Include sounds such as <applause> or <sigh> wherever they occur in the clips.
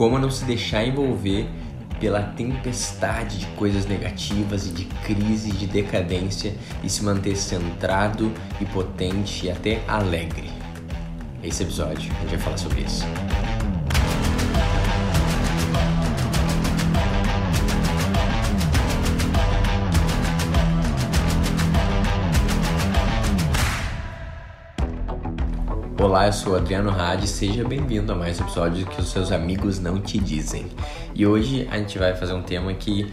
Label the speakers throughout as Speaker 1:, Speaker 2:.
Speaker 1: como não se deixar envolver pela tempestade de coisas negativas e de crise, de decadência e se manter centrado e potente e até alegre. Esse episódio a gente vai falar sobre isso. Olá, eu sou Adriano Hadi, seja bem-vindo a mais um episódio que os seus amigos não te dizem. E hoje a gente vai fazer um tema que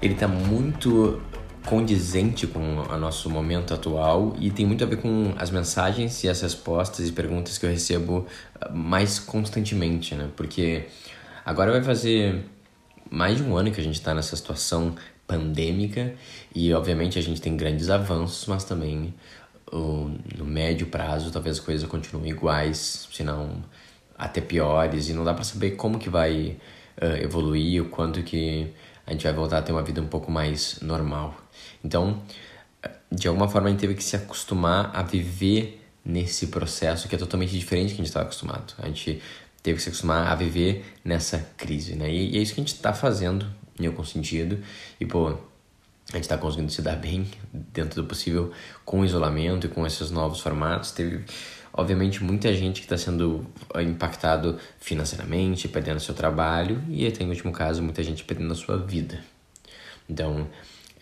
Speaker 1: ele tá muito condizente com o nosso momento atual e tem muito a ver com as mensagens e as respostas e perguntas que eu recebo ah, mais constantemente, né? Porque agora vai fazer mais de um ano que a gente está nessa situação pandêmica e obviamente a gente tem grandes avanços, mas também no médio prazo talvez as coisas continuem iguais, se não até piores, e não dá para saber como que vai uh, evoluir, o quanto que a gente vai voltar a ter uma vida um pouco mais normal. Então, de alguma forma a gente teve que se acostumar a viver nesse processo que é totalmente diferente do que a gente estava acostumado. A gente teve que se acostumar a viver nessa crise, né? E, e é isso que a gente está fazendo, em algum sentido. E, pô, a gente está conseguindo se dar bem dentro do possível com o isolamento e com esses novos formatos. Teve, obviamente, muita gente que está sendo impactado financeiramente, perdendo seu trabalho e até em último caso muita gente perdendo a sua vida. Então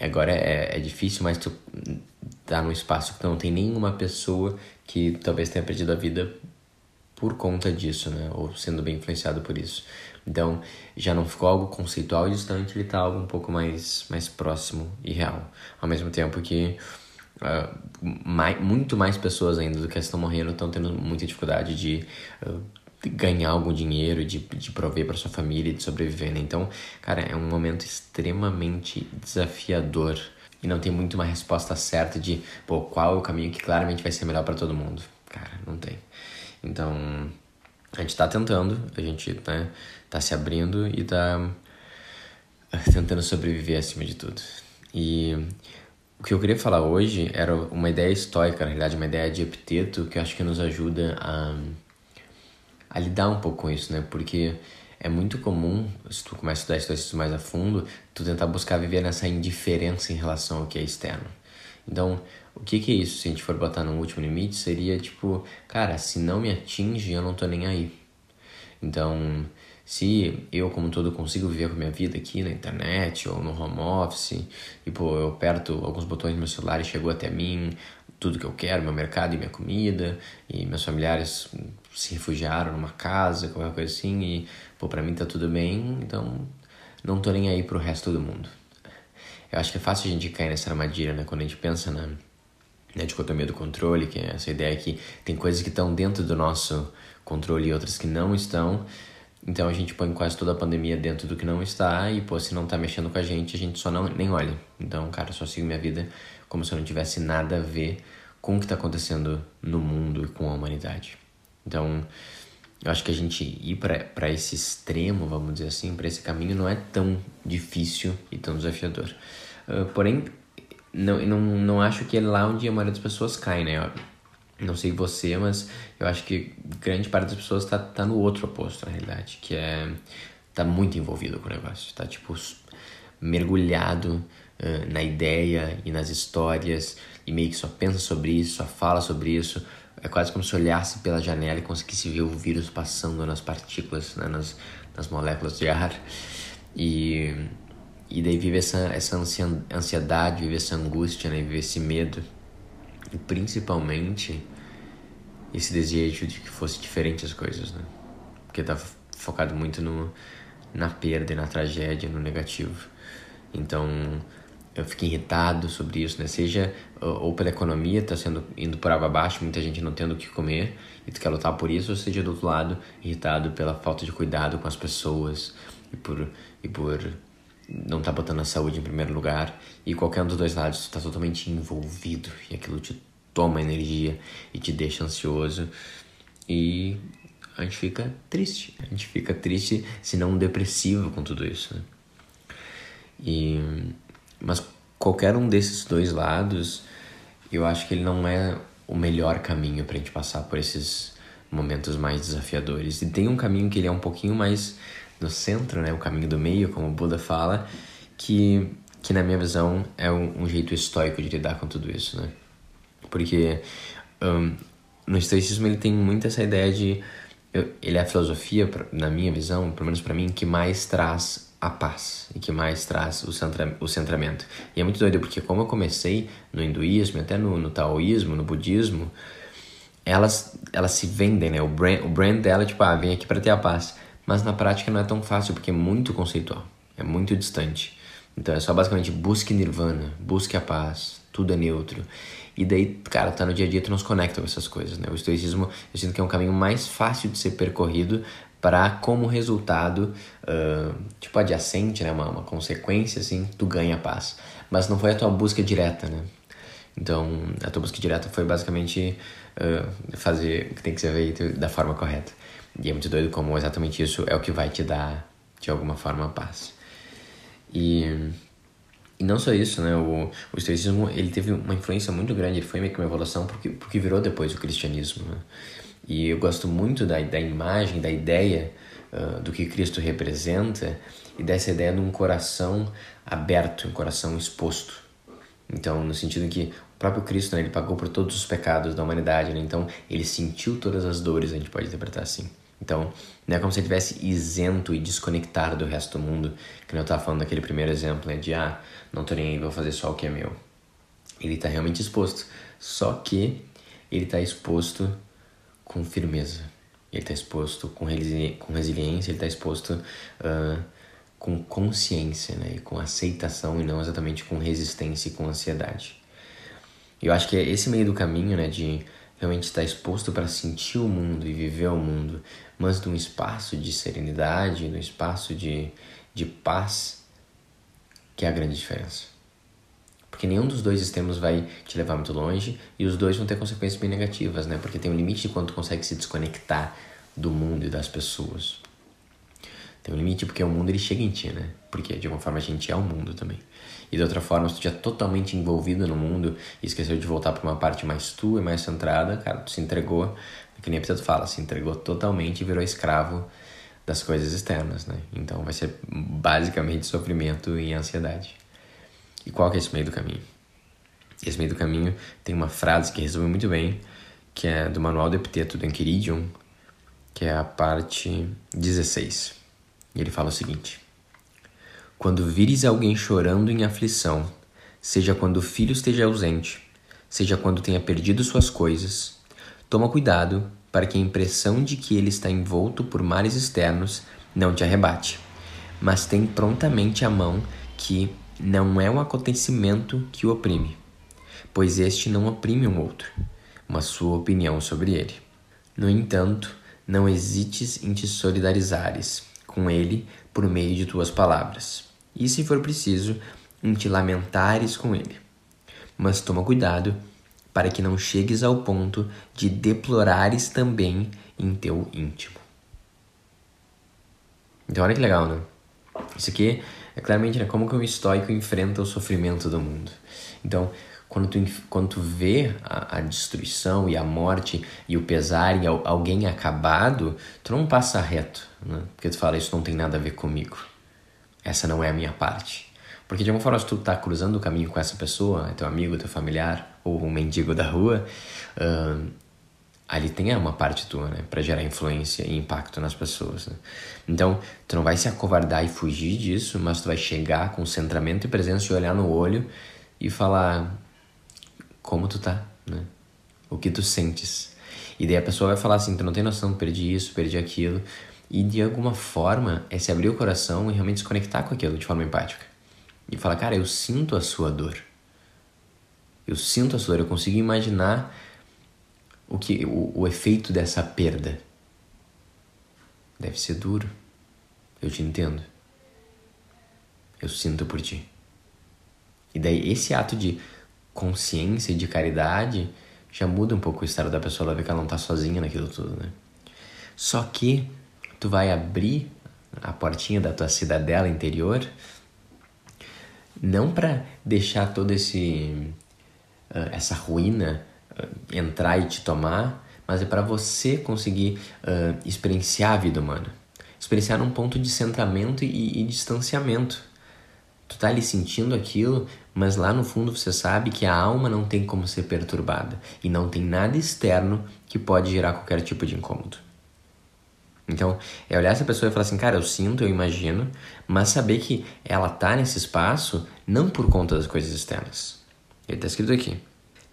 Speaker 1: agora é, é difícil, mas tu tá num espaço que não tem nenhuma pessoa que talvez tenha perdido a vida por conta disso, né? Ou sendo bem influenciado por isso. Então, já não ficou algo conceitual e distante, ele está algo um pouco mais, mais próximo e real. Ao mesmo tempo que uh, mais, muito mais pessoas ainda do que estão morrendo estão tendo muita dificuldade de, uh, ganhar algum dinheiro, de, de prover para sua família, de sobreviver. Né? Então, cara, é um momento extremamente desafiador e não tem muito uma resposta certa de pô, qual é o caminho que claramente vai ser melhor para todo mundo. Cara, não tem. Então, a gente está tentando, a gente né, tá se abrindo e tá <laughs> tentando sobreviver acima de tudo. E o que eu queria falar hoje era uma ideia estoica, na realidade, uma ideia de Epiteto que eu acho que nos ajuda a, a lidar um pouco com isso, né? Porque é muito comum, se tu começa a estudar isso mais a fundo, tu tentar buscar viver nessa indiferença em relação ao que é externo. Então, o que, que é isso? Se a gente for botar no último limite, seria tipo, cara, se não me atinge, eu não tô nem aí. Então, se eu, como todo, consigo viver com a minha vida aqui na internet ou no home office, e pô, eu aperto alguns botões no meu celular e chegou até mim tudo que eu quero, meu mercado e minha comida, e meus familiares se refugiaram numa casa, qualquer coisa assim, e pô, pra mim tá tudo bem, então não tô nem aí pro resto do mundo. Eu acho que é fácil a gente cair nessa armadilha, né? Quando a gente pensa na, na dicotomia do controle, que é essa ideia que tem coisas que estão dentro do nosso controle e outras que não estão. Então a gente põe quase toda a pandemia dentro do que não está e, pô, se não tá mexendo com a gente, a gente só não nem olha. Então, cara, só sigo minha vida como se eu não tivesse nada a ver com o que está acontecendo no mundo e com a humanidade. Então, eu acho que a gente ir para esse extremo, vamos dizer assim, para esse caminho não é tão difícil e tão desafiador. Uh, porém, não, não, não acho que é lá onde a maioria das pessoas cai, né? Eu não sei você, mas eu acho que grande parte das pessoas tá, tá no outro oposto, na realidade, que é tá muito envolvido com o negócio, tá tipo mergulhado uh, na ideia e nas histórias e meio que só pensa sobre isso, só fala sobre isso. É quase como se olhasse pela janela e conseguisse ver o vírus passando nas partículas, né, nas, nas moléculas de ar. E e daí vive essa, essa ansiedade, vive essa angústia, né? Vive esse medo. E principalmente esse desejo de que fosse diferente as coisas, né? Porque tá focado muito no, na perda e na tragédia, no negativo. Então eu fico irritado sobre isso, né? Seja ou pela economia, tá sendo indo por água abaixo, muita gente não tendo o que comer e tu quer lutar por isso, ou seja do outro lado, irritado pela falta de cuidado com as pessoas e por, e por não tá botando a saúde em primeiro lugar e qualquer um dos dois lados está totalmente envolvido e aquilo te toma energia e te deixa ansioso e a gente fica triste, a gente fica triste, se não depressivo com tudo isso. Né? E mas qualquer um desses dois lados, eu acho que ele não é o melhor caminho para a gente passar por esses momentos mais desafiadores. E tem um caminho que ele é um pouquinho mais no centro, né? O caminho do meio, como o Buda fala, que, que na minha visão é um, um jeito estoico de lidar com tudo isso, né? Porque um, no estoicismo ele tem muito essa ideia de eu, ele é a filosofia, na minha visão, pelo menos para mim, que mais traz a paz e que mais traz o, centra, o centramento. E é muito doido porque como eu comecei no hinduísmo, até no, no taoísmo, no budismo, elas, elas se vendem, né? O brand, o brand dela é tipo, ah, vem aqui para ter a paz. Mas na prática não é tão fácil porque é muito conceitual, é muito distante. Então é só basicamente busque nirvana, busque a paz, tudo é neutro. E daí, cara, tá no dia a dia, tu nos conecta com essas coisas, né? O estoicismo, eu sinto que é um caminho mais fácil de ser percorrido para, como resultado, uh, tipo adjacente, né? Uma, uma consequência, assim, tu ganha paz. Mas não foi a tua busca direta, né? Então, a tua busca direta foi basicamente uh, fazer o que tem que ser feito da forma correta. E é muito doido como exatamente isso é o que vai te dar, de alguma forma, paz. E e não só isso, né? O, o estoicismo ele teve uma influência muito grande, ele foi meio que uma evolução porque, porque virou depois o cristianismo. Né? E eu gosto muito da, da imagem, da ideia uh, do que Cristo representa e dessa ideia de um coração aberto, um coração exposto. Então, no sentido que o próprio Cristo, né, ele pagou por todos os pecados da humanidade, né? então ele sentiu todas as dores, a gente pode interpretar assim. Então, não é como se ele estivesse isento e desconectado do resto do mundo, que eu estava falando daquele primeiro exemplo, né? De, ah, não tô nem aí, vou fazer só o que é meu. Ele está realmente exposto, só que ele está exposto com firmeza. Ele está exposto com, resili com resiliência, ele está exposto uh, com consciência, né? E com aceitação e não exatamente com resistência e com ansiedade. Eu acho que é esse meio do caminho, né? De realmente estar exposto para sentir o mundo e viver o mundo, mas num espaço de serenidade, num espaço de, de paz, que é a grande diferença. Porque nenhum dos dois extremos vai te levar muito longe e os dois vão ter consequências bem negativas, né? Porque tem um limite de quanto consegue se desconectar do mundo e das pessoas. Tem um limite porque o mundo ele chega em ti, né? Porque de alguma forma a gente é o mundo também. E de outra forma, se tu já totalmente envolvido no mundo e esqueceu de voltar para uma parte mais tua e mais centrada, cara, tu se entregou, que nem Pedro fala, se entregou totalmente e virou escravo das coisas externas, né? Então vai ser basicamente sofrimento e ansiedade. E qual que é esse meio do caminho? Esse meio do caminho tem uma frase que resume muito bem, que é do Manual do Epiteto do Enquiridium, que é a parte 16. E ele fala o seguinte: Quando vires alguém chorando em aflição, seja quando o filho esteja ausente, seja quando tenha perdido suas coisas, toma cuidado para que a impressão de que ele está envolto por males externos não te arrebate, mas tem prontamente a mão que não é um acontecimento que o oprime, pois este não oprime um outro, mas sua opinião sobre ele. No entanto, não hesites em te solidarizares com ele por meio de tuas palavras, e se for preciso, em te lamentares com ele. Mas toma cuidado para que não chegues ao ponto de deplorares também em teu íntimo. Então olha que legal, né? Isso aqui é claramente né, como que um estoico enfrenta o sofrimento do mundo. Então, quando tu, quando tu vê a, a destruição e a morte e o pesar e alguém acabado, tu não passa reto, né? Porque tu fala, isso não tem nada a ver comigo. Essa não é a minha parte. Porque de alguma forma, se tu tá cruzando o caminho com essa pessoa, teu amigo, teu familiar, ou um mendigo da rua, uh, ali tem uma parte tua, né? Pra gerar influência e impacto nas pessoas, né? Então, tu não vai se acovardar e fugir disso, mas tu vai chegar com centramento e presença e olhar no olho e falar como tu tá, né? O que tu sentes. E daí a pessoa vai falar assim, tu não tem noção, perdi isso, perdi aquilo. E de alguma forma é se abrir o coração e realmente se conectar com aquilo de forma empática e falar, cara, eu sinto a sua dor. Eu sinto a sua dor, eu consigo imaginar o que o, o efeito dessa perda. Deve ser duro. Eu te entendo. Eu sinto por ti. E daí esse ato de consciência de caridade já muda um pouco o estado da pessoa, ela vê que ela não tá sozinha naquilo tudo, né? Só que tu vai abrir a portinha da tua cidadela interior não para deixar todo esse uh, essa ruína uh, entrar e te tomar, mas é para você conseguir uh, experienciar a vida humana. Experienciar num ponto de centramento e, e distanciamento. Tu tá ali sentindo aquilo, mas lá no fundo você sabe que a alma não tem como ser perturbada e não tem nada externo que pode gerar qualquer tipo de incômodo. Então, é olhar essa pessoa e falar assim, cara, eu sinto, eu imagino, mas saber que ela tá nesse espaço não por conta das coisas externas. Ele tá escrito aqui.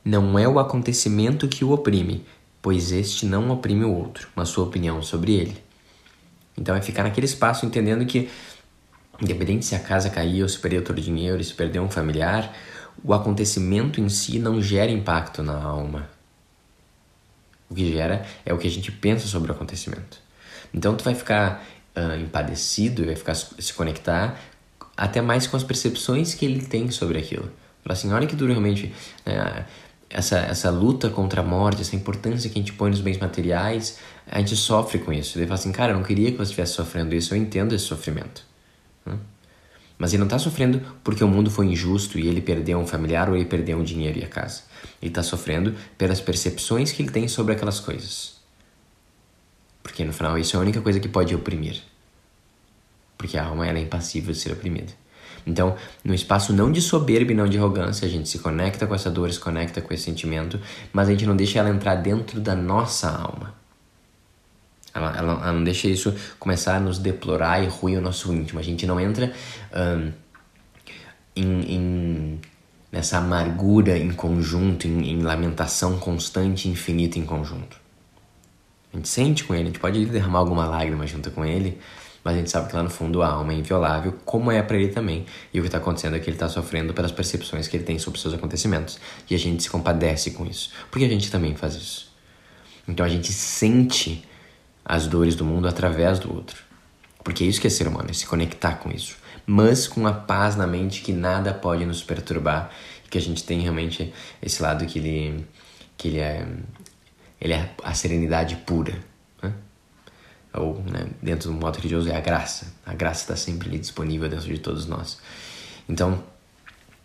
Speaker 1: Não é o acontecimento que o oprime, pois este não oprime o outro, mas sua opinião sobre ele. Então é ficar naquele espaço entendendo que, independente se a casa cair, ou se perder todo o dinheiro, se perder um familiar, o acontecimento em si não gera impacto na alma. O que gera é o que a gente pensa sobre o acontecimento. Então tu vai ficar uh, empadecido, vai ficar se conectar até mais com as percepções que ele tem sobre aquilo. Falar assim, olha que duro realmente né, essa, essa luta contra a morte, essa importância que a gente põe nos bens materiais, a gente sofre com isso. Ele fala assim, cara, eu não queria que você estivesse sofrendo isso, eu entendo esse sofrimento. Hum? Mas ele não está sofrendo porque o mundo foi injusto e ele perdeu um familiar ou ele perdeu um dinheiro e a casa. Ele está sofrendo pelas percepções que ele tem sobre aquelas coisas. Porque no final isso é a única coisa que pode oprimir. Porque a alma ela é impassível de ser oprimida. Então, no espaço não de soberba e não de arrogância, a gente se conecta com essa dor, se conecta com esse sentimento, mas a gente não deixa ela entrar dentro da nossa alma. Ela, ela, ela não deixa isso começar a nos deplorar e ruir o nosso íntimo. A gente não entra um, em, em, nessa amargura em conjunto, em, em lamentação constante infinita em conjunto. A gente sente com ele, a gente pode derramar alguma lágrima junto com ele, mas a gente sabe que lá no fundo a alma é inviolável, como é para ele também. E o que está acontecendo é que ele está sofrendo pelas percepções que ele tem sobre seus acontecimentos. E a gente se compadece com isso, porque a gente também faz isso. Então a gente sente as dores do mundo através do outro. Porque é isso que é ser humano, é se conectar com isso. Mas com a paz na mente que nada pode nos perturbar, que a gente tem realmente esse lado que ele, que ele é, ele é a serenidade pura ou né, dentro do modo religioso é a graça. A graça está sempre ali disponível dentro de todos nós. Então,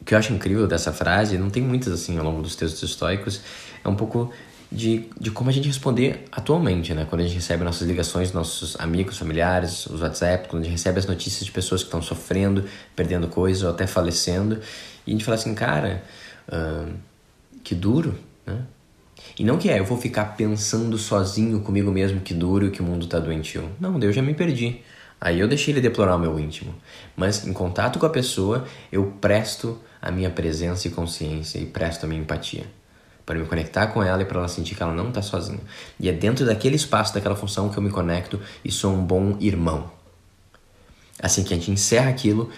Speaker 1: o que eu acho incrível dessa frase, não tem muitas assim ao longo dos textos históricos, é um pouco de, de como a gente responder atualmente, né? Quando a gente recebe nossas ligações, nossos amigos, familiares, os WhatsApp, quando a gente recebe as notícias de pessoas que estão sofrendo, perdendo coisas ou até falecendo, e a gente fala assim, cara, uh, que duro, né? E não que é, eu vou ficar pensando sozinho comigo mesmo que duro e que o mundo tá doentio. Não, eu já me perdi. Aí eu deixei ele deplorar o meu íntimo. Mas em contato com a pessoa, eu presto a minha presença e consciência e presto a minha empatia. Para me conectar com ela e para ela sentir que ela não está sozinha. E é dentro daquele espaço, daquela função que eu me conecto e sou um bom irmão. Assim que a gente encerra aquilo,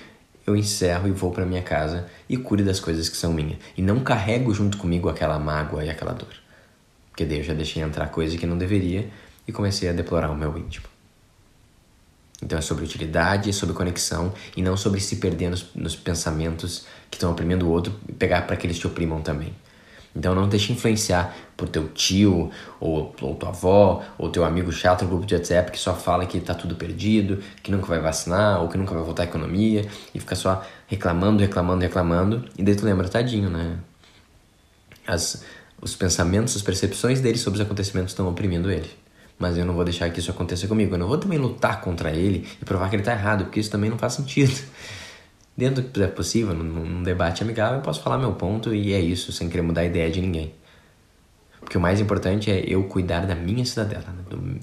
Speaker 1: eu encerro e vou para minha casa e cure das coisas que são minhas. E não carrego junto comigo aquela mágoa e aquela dor. Porque daí eu já deixei entrar coisa que não deveria e comecei a deplorar o meu íntimo. Então é sobre utilidade, é sobre conexão e não sobre se perder nos, nos pensamentos que estão oprimindo o outro e pegar para que eles te oprimam também. Então não deixe influenciar por teu tio, ou, ou tua avó, ou teu amigo chato no grupo de WhatsApp que só fala que tá tudo perdido, que nunca vai vacinar, ou que nunca vai voltar à economia, e fica só reclamando, reclamando, reclamando, e daí tu lembra, tadinho, né? As, os pensamentos, as percepções dele sobre os acontecimentos estão oprimindo ele. Mas eu não vou deixar que isso aconteça comigo. Eu não vou também lutar contra ele e provar que ele está errado, porque isso também não faz sentido. Dentro do que é possível, num, num debate amigável, eu posso falar meu ponto e é isso, sem querer mudar a ideia de ninguém. Porque o mais importante é eu cuidar da minha cidadela, né? do,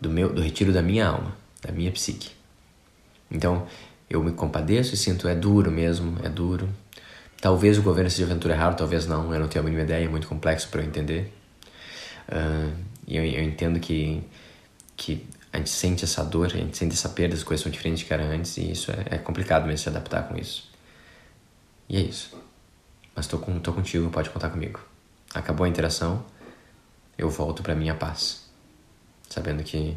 Speaker 1: do, meu, do retiro da minha alma, da minha psique. Então, eu me compadeço e sinto, é duro mesmo, é duro, Talvez o governo seja aventura errado, talvez não, eu não tenho a mínima ideia, é muito complexo para eu entender. Uh, e eu, eu, entendo que, que a gente sente essa dor, a gente sente essa perda, as coisas são diferentes do que era antes, e isso é, é complicado mesmo se adaptar com isso. E é isso. Mas tô, com, tô contigo, pode contar comigo. Acabou a interação, eu volto para minha paz. Sabendo que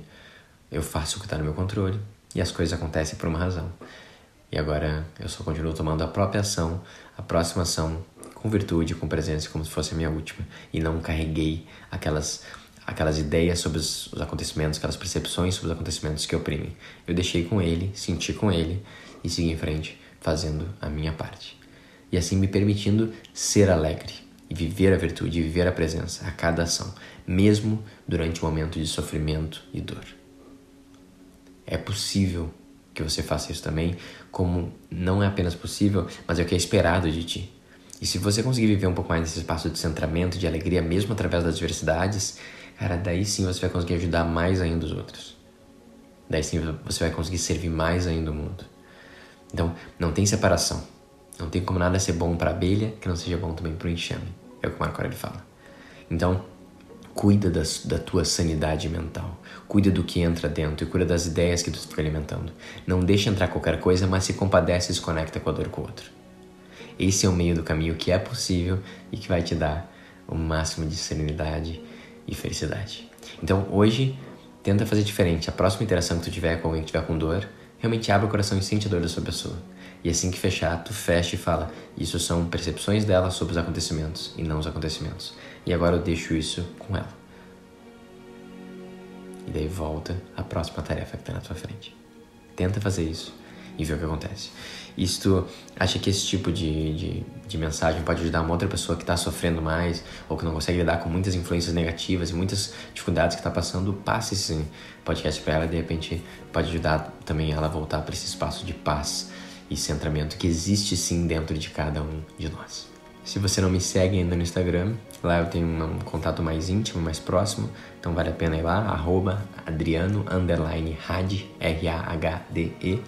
Speaker 1: eu faço o que está no meu controle e as coisas acontecem por uma razão. E agora eu só continuo tomando a própria ação, a próxima ação, com virtude, com presença, como se fosse a minha última. E não carreguei aquelas, aquelas ideias sobre os, os acontecimentos, aquelas percepções sobre os acontecimentos que oprimem. Eu deixei com ele, senti com ele e segui em frente, fazendo a minha parte. E assim me permitindo ser alegre. e viver a virtude, viver a presença a cada ação, mesmo durante o um momento de sofrimento e dor. É possível que você faça isso também, como não é apenas possível, mas é o que é esperado de ti. E se você conseguir viver um pouco mais nesse espaço de centramento, de alegria, mesmo através das adversidades, cara, daí sim você vai conseguir ajudar mais ainda os outros. Daí sim você vai conseguir servir mais ainda o mundo. Então, não tem separação. Não tem como nada ser bom para abelha que não seja bom também para o enxame. É o que o Marco Aurélio fala. Então, cuida das, da tua sanidade mental. Cuida do que entra dentro e cuida das ideias que tu fica alimentando. Não deixa entrar qualquer coisa, mas se compadece e se conecta com a dor com o outro. Esse é o meio do caminho que é possível e que vai te dar o máximo de serenidade e felicidade. Então, hoje, tenta fazer diferente. A próxima interação que tu tiver com alguém que tiver com dor, realmente abre o coração e sente a dor da sua pessoa. E assim que fechar, tu fecha e fala: Isso são percepções dela sobre os acontecimentos e não os acontecimentos. E agora eu deixo isso com ela. E daí volta a próxima tarefa que está na tua frente. Tenta fazer isso e ver o que acontece. E se tu acha que esse tipo de, de, de mensagem pode ajudar uma outra pessoa que está sofrendo mais ou que não consegue lidar com muitas influências negativas e muitas dificuldades que está passando, passe esse podcast para ela e de repente pode ajudar também ela a voltar para esse espaço de paz e centramento que existe sim dentro de cada um de nós. Se você não me segue ainda no Instagram, lá eu tenho um contato mais íntimo, mais próximo, então vale a pena ir lá, arroba adriano, underline, R-A-H-D-E.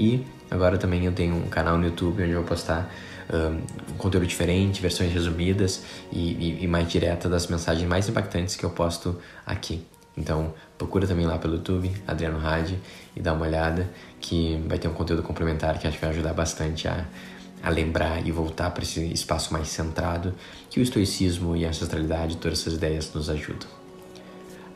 Speaker 1: E agora também eu tenho um canal no YouTube onde eu vou postar um, conteúdo diferente, versões resumidas e, e, e mais direta das mensagens mais impactantes que eu posto aqui. Então procura também lá pelo YouTube, Adriano Hadi, e dá uma olhada que vai ter um conteúdo complementar que acho que vai ajudar bastante a, a lembrar e voltar para esse espaço mais centrado que o estoicismo e a ancestralidade, todas essas ideias nos ajudam.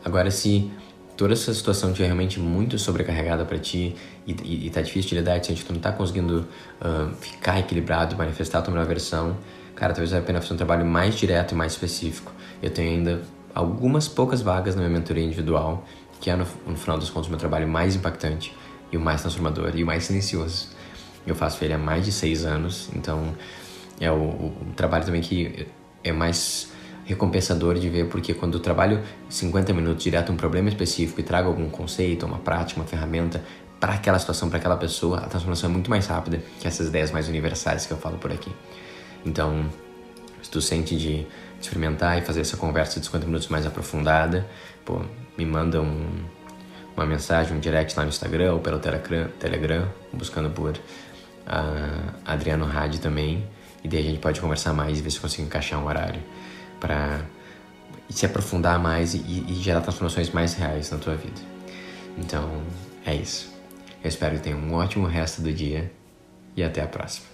Speaker 1: Agora, se toda essa situação estiver realmente muito sobrecarregada para ti e, e, e tá difícil de lidar, se tu não tá conseguindo uh, ficar equilibrado e manifestar a tua melhor versão, cara, talvez valha a pena fazer um trabalho mais direto e mais específico. Eu tenho ainda algumas poucas vagas na minha mentoria individual, que é no, no final dos contos o meu trabalho mais impactante e o mais transformador e o mais silencioso. Eu faço ele há mais de seis anos, então é o, o trabalho também que é mais recompensador de ver, porque quando eu trabalho 50 minutos direto um problema específico e trago algum conceito, uma prática, uma ferramenta para aquela situação, para aquela pessoa, a transformação é muito mais rápida que essas ideias mais universais que eu falo por aqui. Então, se tu sente de experimentar e fazer essa conversa de 50 minutos mais aprofundada, pô, me manda um, uma mensagem, um direct lá no Instagram ou pelo Telegram, Telegram buscando por uh, Adriano Hadi também. E daí a gente pode conversar mais e ver se consigo encaixar um horário para se aprofundar mais e, e gerar transformações mais reais na tua vida. Então, é isso. Eu espero que tenha um ótimo resto do dia e até a próxima.